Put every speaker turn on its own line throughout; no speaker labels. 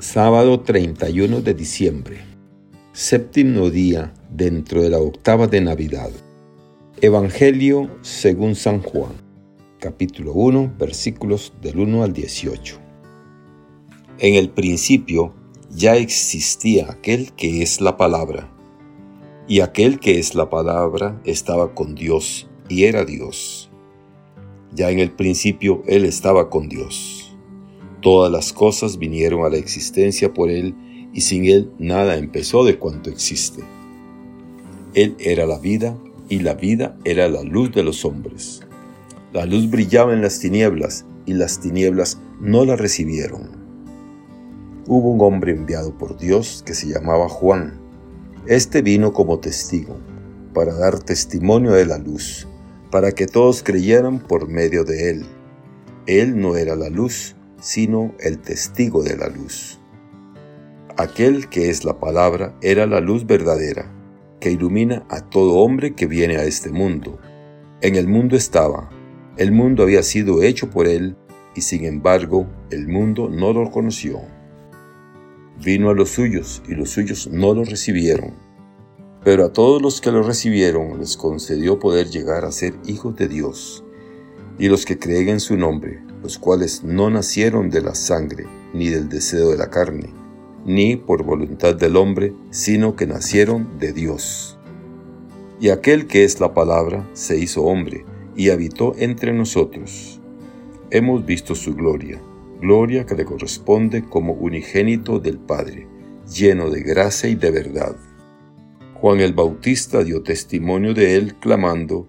Sábado 31 de diciembre, séptimo día dentro de la octava de Navidad. Evangelio según San Juan, capítulo 1, versículos del 1 al 18. En el principio ya existía aquel que es la palabra, y aquel que es la palabra estaba con Dios y era Dios. Ya en el principio Él estaba con Dios. Todas las cosas vinieron a la existencia por Él y sin Él nada empezó de cuanto existe. Él era la vida y la vida era la luz de los hombres. La luz brillaba en las tinieblas y las tinieblas no la recibieron. Hubo un hombre enviado por Dios que se llamaba Juan. Este vino como testigo, para dar testimonio de la luz, para que todos creyeran por medio de él. Él no era la luz, sino el testigo de la luz. Aquel que es la palabra era la luz verdadera, que ilumina a todo hombre que viene a este mundo. En el mundo estaba, el mundo había sido hecho por él, y sin embargo el mundo no lo conoció. Vino a los suyos, y los suyos no lo recibieron. Pero a todos los que lo recibieron les concedió poder llegar a ser hijos de Dios, y los que creen en su nombre, los cuales no nacieron de la sangre, ni del deseo de la carne, ni por voluntad del hombre, sino que nacieron de Dios. Y aquel que es la palabra se hizo hombre y habitó entre nosotros. Hemos visto su gloria, gloria que le corresponde como unigénito del Padre, lleno de gracia y de verdad. Juan el Bautista dio testimonio de él, clamando,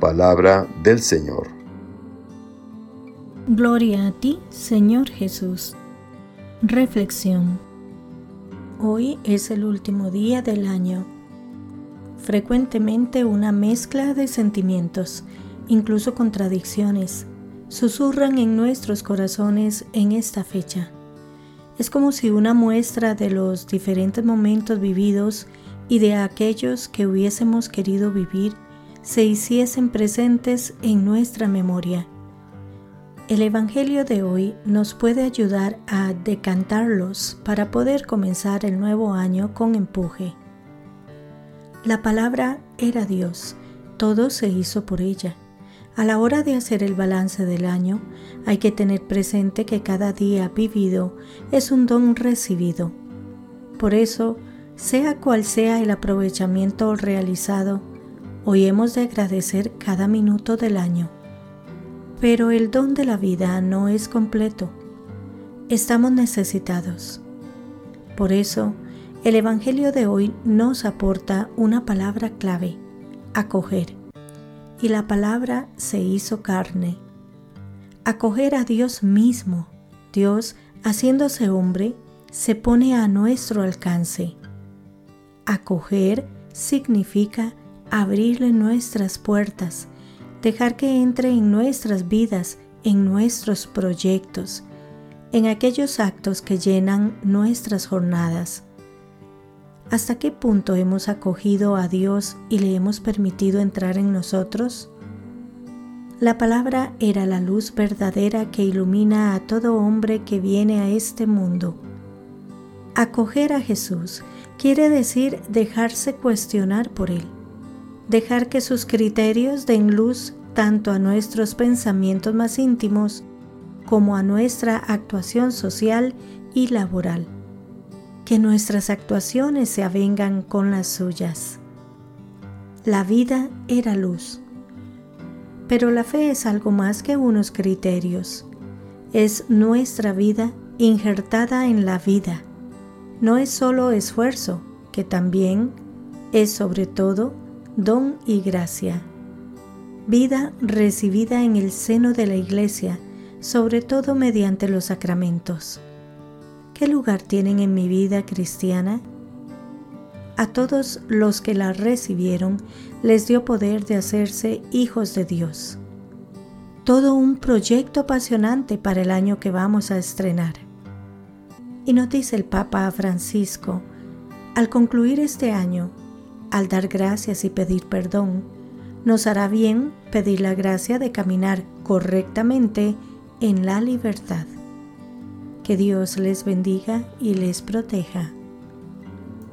Palabra del Señor.
Gloria a ti, Señor Jesús. Reflexión. Hoy es el último día del año. Frecuentemente una mezcla de sentimientos, incluso contradicciones, susurran en nuestros corazones en esta fecha. Es como si una muestra de los diferentes momentos vividos y de aquellos que hubiésemos querido vivir se hiciesen presentes en nuestra memoria. El Evangelio de hoy nos puede ayudar a decantarlos para poder comenzar el nuevo año con empuje. La palabra era Dios, todo se hizo por ella. A la hora de hacer el balance del año, hay que tener presente que cada día vivido es un don recibido. Por eso, sea cual sea el aprovechamiento realizado, Hoy hemos de agradecer cada minuto del año. Pero el don de la vida no es completo. Estamos necesitados. Por eso, el Evangelio de hoy nos aporta una palabra clave, acoger. Y la palabra se hizo carne. Acoger a Dios mismo. Dios, haciéndose hombre, se pone a nuestro alcance. Acoger significa abrirle nuestras puertas, dejar que entre en nuestras vidas, en nuestros proyectos, en aquellos actos que llenan nuestras jornadas. ¿Hasta qué punto hemos acogido a Dios y le hemos permitido entrar en nosotros? La palabra era la luz verdadera que ilumina a todo hombre que viene a este mundo. Acoger a Jesús quiere decir dejarse cuestionar por Él dejar que sus criterios den luz tanto a nuestros pensamientos más íntimos como a nuestra actuación social y laboral. Que nuestras actuaciones se avengan con las suyas. La vida era luz. Pero la fe es algo más que unos criterios. Es nuestra vida injertada en la vida. No es solo esfuerzo, que también es sobre todo don y gracia. Vida recibida en el seno de la Iglesia, sobre todo mediante los sacramentos. ¿Qué lugar tienen en mi vida cristiana? A todos los que la recibieron les dio poder de hacerse hijos de Dios. Todo un proyecto apasionante para el año que vamos a estrenar. Y nos dice el Papa Francisco, al concluir este año, al dar gracias y pedir perdón, nos hará bien pedir la gracia de caminar correctamente en la libertad. Que Dios les bendiga y les proteja.